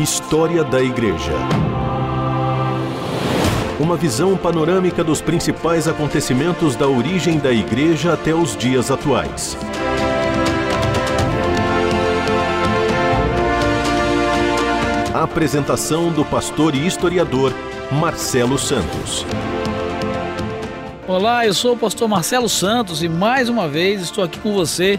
História da Igreja. Uma visão panorâmica dos principais acontecimentos da origem da Igreja até os dias atuais. Apresentação do pastor e historiador Marcelo Santos. Olá, eu sou o pastor Marcelo Santos e mais uma vez estou aqui com você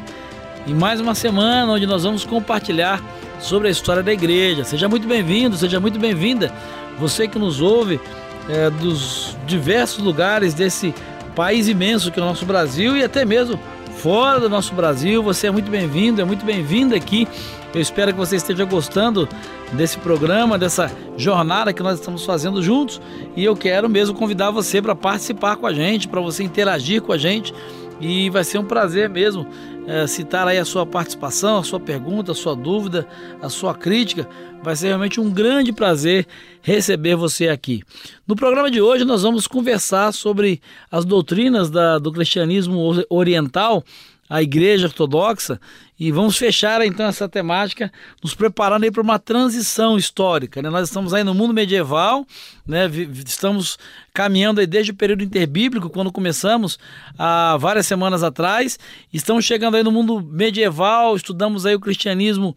em mais uma semana onde nós vamos compartilhar sobre a história da igreja. Seja muito bem-vindo, seja muito bem-vinda, você que nos ouve é, dos diversos lugares desse país imenso que é o nosso Brasil e até mesmo fora do nosso Brasil. Você é muito bem-vindo, é muito bem-vinda aqui. Eu espero que você esteja gostando desse programa, dessa jornada que nós estamos fazendo juntos. E eu quero mesmo convidar você para participar com a gente, para você interagir com a gente. E vai ser um prazer mesmo é, citar aí a sua participação, a sua pergunta, a sua dúvida, a sua crítica. Vai ser realmente um grande prazer receber você aqui. No programa de hoje nós vamos conversar sobre as doutrinas da, do cristianismo oriental, a Igreja Ortodoxa, e vamos fechar então essa temática, nos preparando aí para uma transição histórica. Né? Nós estamos aí no mundo medieval, né? estamos caminhando aí desde o período interbíblico, quando começamos há várias semanas atrás. Estamos chegando aí no mundo medieval, estudamos aí o cristianismo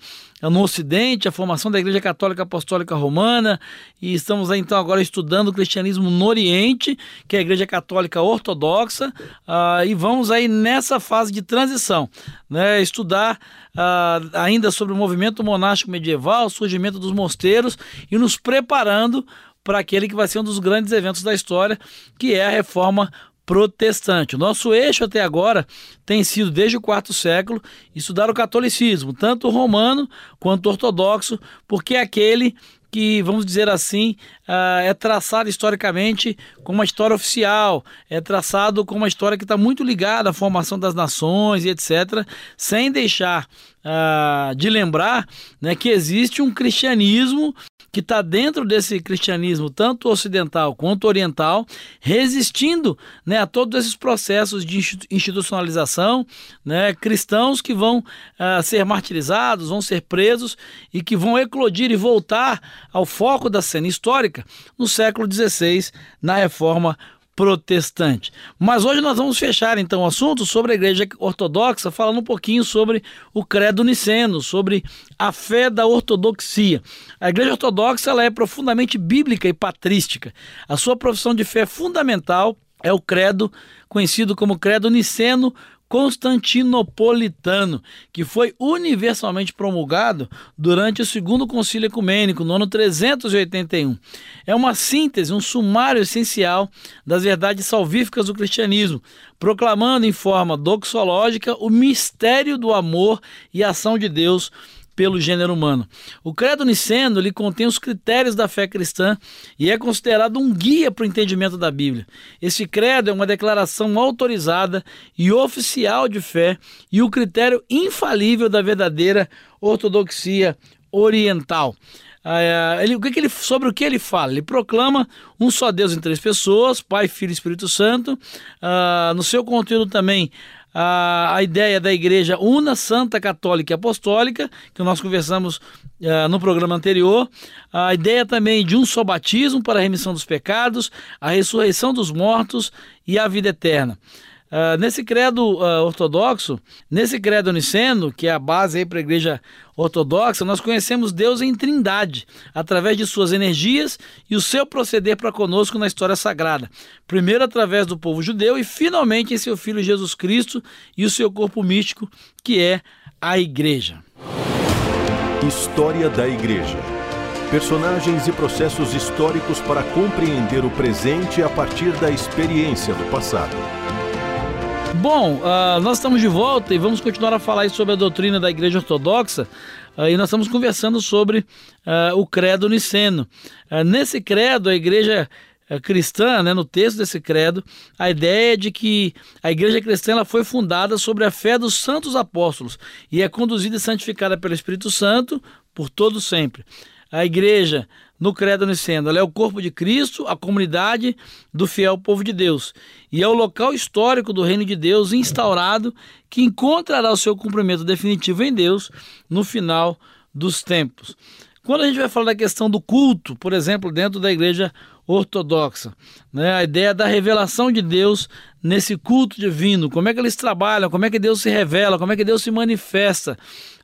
no Ocidente, a formação da Igreja Católica Apostólica Romana, e estamos aí, então agora estudando o cristianismo no Oriente, que é a Igreja Católica Ortodoxa, uh, e vamos aí nessa fase de transição, né? estudar uh, ainda sobre o movimento monástico medieval, o surgimento dos mosteiros e nos preparando para aquele que vai ser um dos grandes eventos da história, que é a reforma protestante. O nosso eixo até agora tem sido, desde o quarto século, estudar o catolicismo, tanto romano quanto ortodoxo, porque é aquele que, vamos dizer assim, uh, é traçado historicamente como uma história oficial, é traçado como uma história que está muito ligada à formação das nações e etc., sem deixar uh, de lembrar né, que existe um cristianismo que está dentro desse cristianismo, tanto ocidental quanto oriental, resistindo né, a todos esses processos de institucionalização, né, cristãos que vão uh, ser martirizados, vão ser presos e que vão eclodir e voltar ao foco da cena histórica no século XVI, na reforma protestante. Mas hoje nós vamos fechar então o assunto sobre a Igreja Ortodoxa, falando um pouquinho sobre o credo niceno, sobre a fé da ortodoxia. A Igreja Ortodoxa ela é profundamente bíblica e patrística. A sua profissão de fé fundamental é o credo conhecido como credo niceno constantinopolitano, que foi universalmente promulgado durante o Segundo Concílio Ecumênico, no ano 381. É uma síntese, um sumário essencial das verdades salvíficas do cristianismo, proclamando em forma doxológica o mistério do amor e ação de Deus pelo gênero humano. O credo niceno lhe contém os critérios da fé cristã e é considerado um guia para o entendimento da Bíblia. Esse credo é uma declaração autorizada e oficial de fé e o critério infalível da verdadeira ortodoxia oriental. Ah, ele, o que, que ele, sobre o que ele fala? Ele proclama um só Deus em três pessoas, Pai, Filho e Espírito Santo. Uh, no seu conteúdo também a, a ideia da igreja una, santa, católica e apostólica, que nós conversamos uh, no programa anterior, a ideia também de um só batismo para a remissão dos pecados, a ressurreição dos mortos e a vida eterna. Uh, nesse credo uh, ortodoxo, nesse credo niceno, que é a base para a igreja ortodoxa, nós conhecemos Deus em trindade, através de suas energias e o seu proceder para conosco na história sagrada. Primeiro através do povo judeu e finalmente em seu Filho Jesus Cristo e o seu corpo místico, que é a igreja. História da Igreja. Personagens e processos históricos para compreender o presente a partir da experiência do passado. Bom, uh, nós estamos de volta e vamos continuar a falar sobre a doutrina da Igreja Ortodoxa. Uh, e nós estamos conversando sobre uh, o credo niceno. nesse credo, a Igreja cristã, né, no texto desse credo, a ideia é de que a igreja cristã ela foi fundada sobre a fé dos santos apóstolos e é conduzida e santificada pelo Espírito Santo por todo sempre. A igreja no credo niceno. Ela é o corpo de Cristo, a comunidade do fiel povo de Deus. E é o local histórico do reino de Deus instaurado que encontrará o seu cumprimento definitivo em Deus no final dos tempos. Quando a gente vai falar da questão do culto, por exemplo, dentro da igreja ortodoxa, né? a ideia da revelação de Deus nesse culto divino, como é que eles trabalham, como é que Deus se revela, como é que Deus se manifesta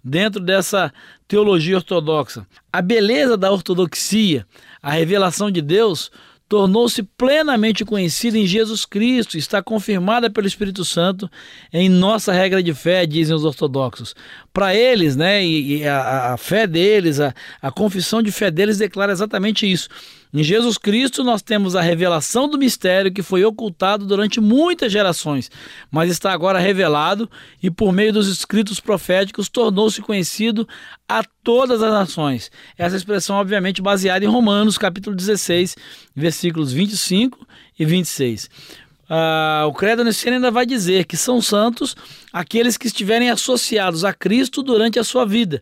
dentro dessa teologia ortodoxa. A beleza da ortodoxia, a revelação de Deus, tornou-se plenamente conhecida em Jesus Cristo, está confirmada pelo Espírito Santo em nossa regra de fé, dizem os ortodoxos. Para eles, né, e, a, a, fé deles, a, a confissão de fé deles declara exatamente isso. Em Jesus Cristo, nós temos a revelação do mistério que foi ocultado durante muitas gerações, mas está agora revelado e, por meio dos escritos proféticos, tornou-se conhecido a todas as nações. Essa expressão, obviamente, baseada em Romanos, capítulo 16, versículos 25 e 26. Uh, o credo niceno ainda vai dizer que são santos aqueles que estiverem associados a Cristo durante a sua vida,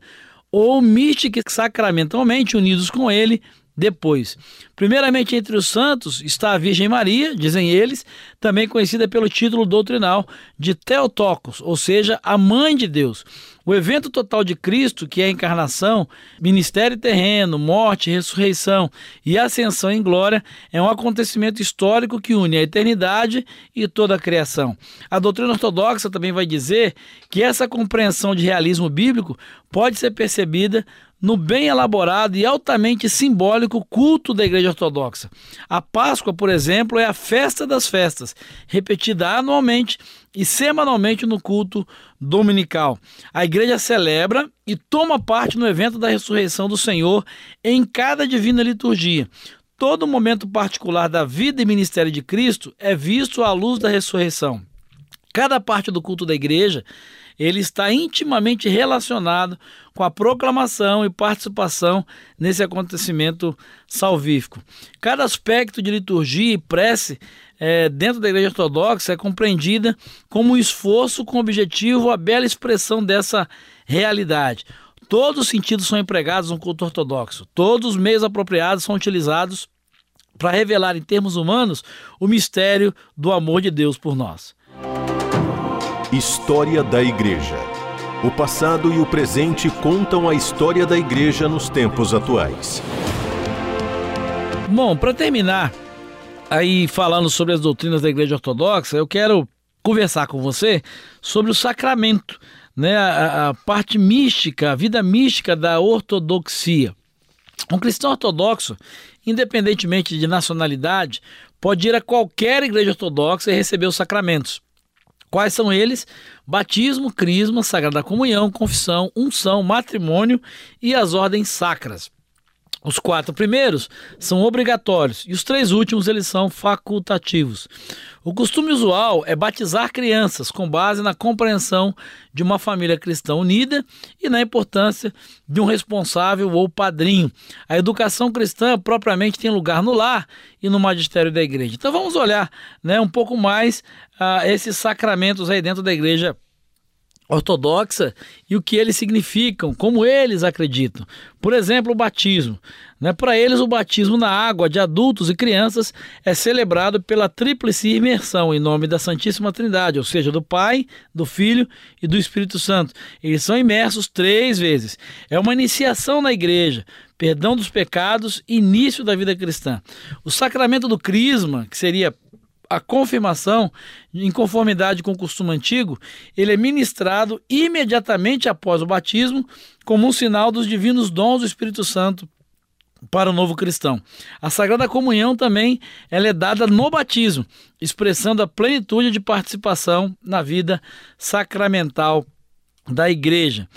ou mística e sacramentalmente unidos com ele depois. Primeiramente, entre os santos está a Virgem Maria, dizem eles, também conhecida pelo título doutrinal de Theotokos, ou seja, a Mãe de Deus. O evento total de Cristo, que é a encarnação, ministério terreno, morte, ressurreição e ascensão em glória, é um acontecimento histórico que une a eternidade e toda a criação. A doutrina ortodoxa também vai dizer que essa compreensão de realismo bíblico pode ser percebida no bem elaborado e altamente simbólico culto da Igreja Ortodoxa. A Páscoa, por exemplo, é a festa das festas, repetida anualmente e semanalmente no culto dominical. A igreja celebra e toma parte no evento da ressurreição do Senhor em cada divina liturgia. Todo momento particular da vida e ministério de Cristo é visto à luz da ressurreição. Cada parte do culto da igreja ele está intimamente relacionado com a proclamação e participação nesse acontecimento salvífico. Cada aspecto de liturgia e prece é, dentro da Igreja Ortodoxa é compreendida como um esforço com objetivo a bela expressão dessa realidade. Todos os sentidos são empregados no culto ortodoxo, todos os meios apropriados são utilizados para revelar em termos humanos o mistério do amor de Deus por nós. História da Igreja. O passado e o presente contam a história da Igreja nos tempos atuais. Bom, para terminar, aí falando sobre as doutrinas da Igreja Ortodoxa, eu quero conversar com você sobre o sacramento, né, a, a parte mística, a vida mística da ortodoxia. Um cristão ortodoxo, independentemente de nacionalidade, pode ir a qualquer igreja ortodoxa e receber os sacramentos. Quais são eles? Batismo, crisma, sagrada comunhão, confissão, unção, matrimônio e as ordens sacras. Os quatro primeiros são obrigatórios e os três últimos eles são facultativos. O costume usual é batizar crianças com base na compreensão de uma família cristã unida e na importância de um responsável ou padrinho. A educação cristã propriamente tem lugar no lar e no magistério da igreja. Então vamos olhar né, um pouco mais uh, esses sacramentos aí dentro da igreja ortodoxa e o que eles significam, como eles acreditam. Por exemplo, o batismo. Né? Para eles, o batismo na água de adultos e crianças é celebrado pela tríplice imersão em nome da Santíssima Trindade, ou seja, do Pai, do Filho e do Espírito Santo. Eles são imersos três vezes. É uma iniciação na igreja, perdão dos pecados, início da vida cristã. O sacramento do crisma, que seria a confirmação, em conformidade com o costume antigo, ele é ministrado imediatamente após o batismo, como um sinal dos divinos dons do Espírito Santo para o novo cristão. A Sagrada Comunhão também ela é dada no batismo, expressando a plenitude de participação na vida sacramental da igreja.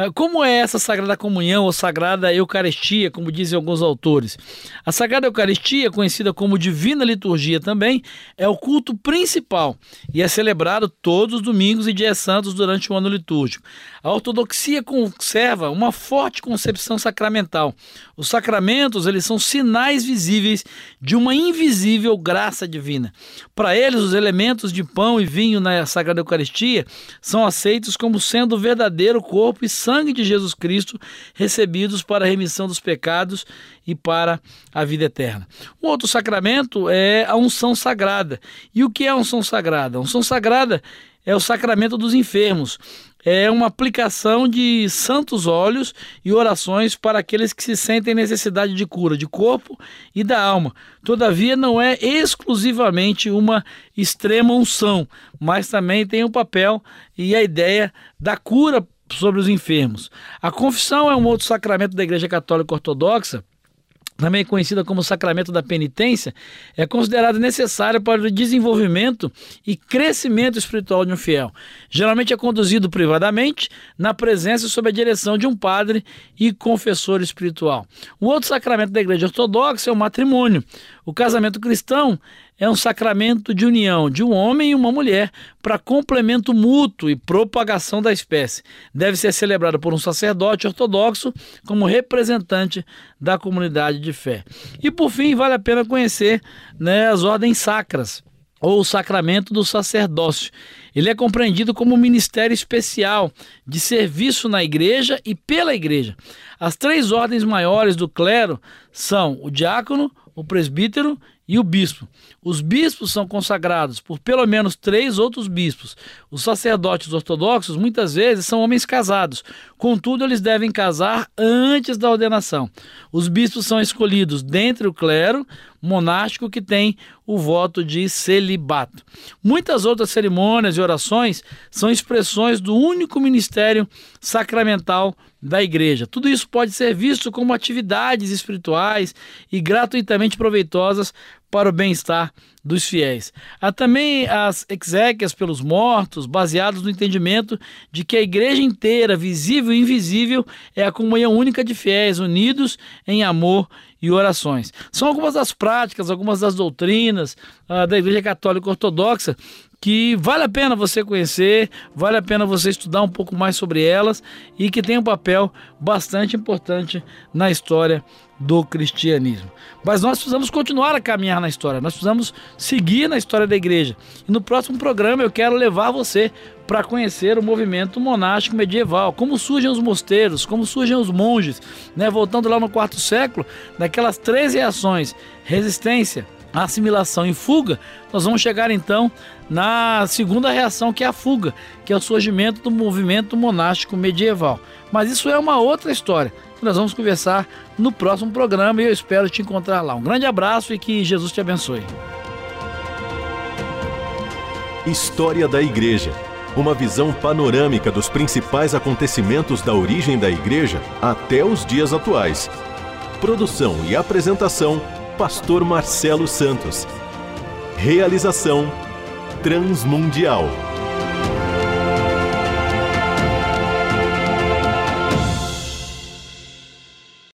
Ah, como é essa Sagrada Comunhão ou Sagrada Eucaristia, como dizem alguns autores? A Sagrada Eucaristia, conhecida como Divina Liturgia também, é o culto principal e é celebrado todos os domingos e dias santos durante o ano litúrgico. A ortodoxia conserva uma forte concepção sacramental. Os sacramentos, eles são sinais visíveis de uma invisível graça divina. Para eles, os elementos de pão e vinho na Sagrada Eucaristia são aceitos como sendo o verdadeiro corpo e de Jesus Cristo, recebidos para a remissão dos pecados e para a vida eterna. Um outro sacramento é a unção sagrada. E o que é a unção sagrada? A unção sagrada é o sacramento dos enfermos. É uma aplicação de santos óleos e orações para aqueles que se sentem necessidade de cura de corpo e da alma. Todavia, não é exclusivamente uma extrema unção, mas também tem o papel e a ideia da cura sobre os enfermos. A confissão é um outro sacramento da Igreja Católica Ortodoxa também conhecida como sacramento da penitência, é considerado necessário para o desenvolvimento e crescimento espiritual de um fiel. Geralmente é conduzido privadamente, na presença e sob a direção de um padre e confessor espiritual. O outro sacramento da Igreja Ortodoxa é o matrimônio. O casamento cristão é um sacramento de união de um homem e uma mulher para complemento mútuo e propagação da espécie. Deve ser celebrado por um sacerdote ortodoxo como representante da comunidade de fé. E por fim, vale a pena conhecer né, as ordens sacras ou o sacramento do sacerdócio. Ele é compreendido como um ministério especial de serviço na igreja e pela igreja. As três ordens maiores do clero são o diácono, o presbítero e o bispo. Os bispos são consagrados por pelo menos três outros bispos. Os sacerdotes ortodoxos muitas vezes são homens casados, contudo, eles devem casar antes da ordenação. Os bispos são escolhidos dentre o clero monástico que tem o voto de celibato. Muitas outras cerimônias e orações são expressões do único ministério sacramental da igreja. Tudo isso pode ser visto como atividades espirituais e gratuitamente proveitosas para o bem-estar dos fiéis. Há também as exéquias pelos mortos, baseados no entendimento de que a igreja inteira, visível e invisível, é a comunhão única de fiéis unidos em amor e orações. São algumas das práticas, algumas das doutrinas uh, da Igreja Católica Ortodoxa que vale a pena você conhecer, vale a pena você estudar um pouco mais sobre elas e que tem um papel bastante importante na história do cristianismo. Mas nós precisamos continuar a caminhar na história, nós precisamos seguir na história da igreja. E no próximo programa eu quero levar você para conhecer o movimento monástico medieval, como surgem os mosteiros, como surgem os monges, né? voltando lá no quarto século, daquelas três reações: resistência, assimilação e fuga, nós vamos chegar então na segunda reação, que é a fuga, que é o surgimento do movimento monástico medieval. Mas isso é uma outra história. Nós vamos conversar no próximo programa e eu espero te encontrar lá. Um grande abraço e que Jesus te abençoe. História da Igreja. Uma visão panorâmica dos principais acontecimentos da origem da Igreja até os dias atuais. Produção e apresentação: Pastor Marcelo Santos. Realização Transmundial.